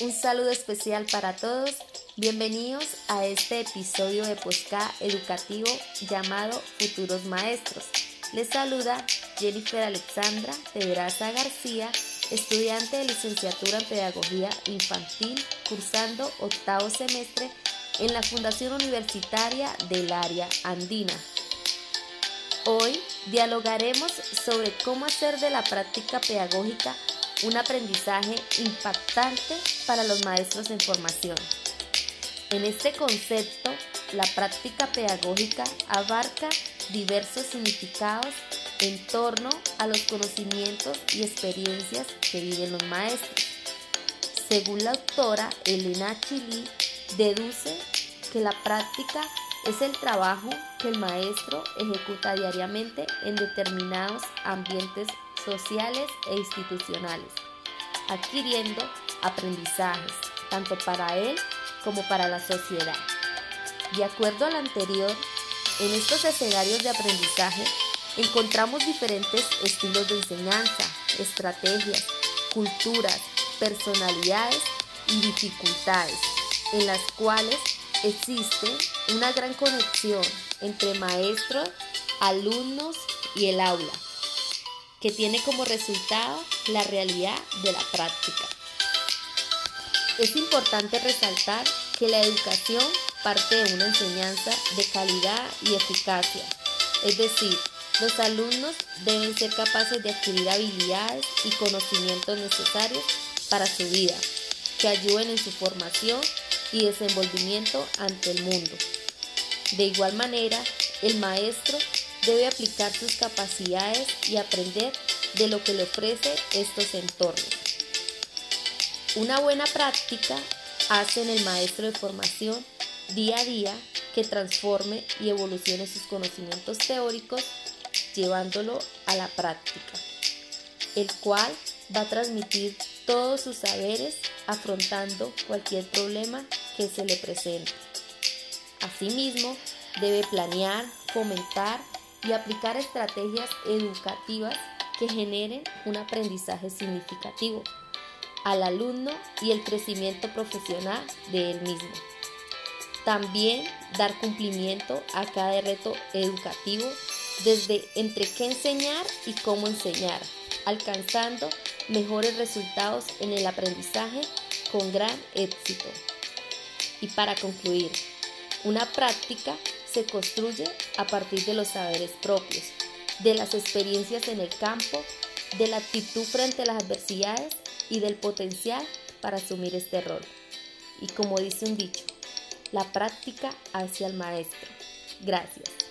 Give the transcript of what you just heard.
Un saludo especial para todos. Bienvenidos a este episodio de Posca educativo llamado Futuros Maestros. Les saluda Jennifer Alexandra Pedraza García, estudiante de licenciatura en Pedagogía Infantil, cursando octavo semestre en la Fundación Universitaria del Área Andina. Hoy dialogaremos sobre cómo hacer de la práctica pedagógica un aprendizaje impactante para los maestros en formación. En este concepto, la práctica pedagógica abarca diversos significados en torno a los conocimientos y experiencias que viven los maestros. Según la autora Elena Chili, deduce que la práctica es el trabajo que el maestro ejecuta diariamente en determinados ambientes sociales e institucionales, adquiriendo aprendizajes tanto para él como para la sociedad. De acuerdo al anterior, en estos escenarios de aprendizaje encontramos diferentes estilos de enseñanza, estrategias, culturas, personalidades y dificultades, en las cuales existe una gran conexión entre maestros, alumnos y el aula que tiene como resultado la realidad de la práctica. Es importante resaltar que la educación parte de una enseñanza de calidad y eficacia, es decir, los alumnos deben ser capaces de adquirir habilidades y conocimientos necesarios para su vida, que ayuden en su formación y desenvolvimiento ante el mundo. De igual manera, el maestro debe aplicar sus capacidades y aprender de lo que le ofrece estos entornos. Una buena práctica hace en el maestro de formación día a día que transforme y evolucione sus conocimientos teóricos llevándolo a la práctica, el cual va a transmitir todos sus saberes afrontando cualquier problema que se le presente. Asimismo, debe planear, fomentar y aplicar estrategias educativas que generen un aprendizaje significativo al alumno y el crecimiento profesional de él mismo. También dar cumplimiento a cada reto educativo desde entre qué enseñar y cómo enseñar, alcanzando mejores resultados en el aprendizaje con gran éxito. Y para concluir, una práctica se construye a partir de los saberes propios, de las experiencias en el campo, de la actitud frente a las adversidades y del potencial para asumir este rol. Y como dice un dicho, la práctica hacia el maestro. Gracias.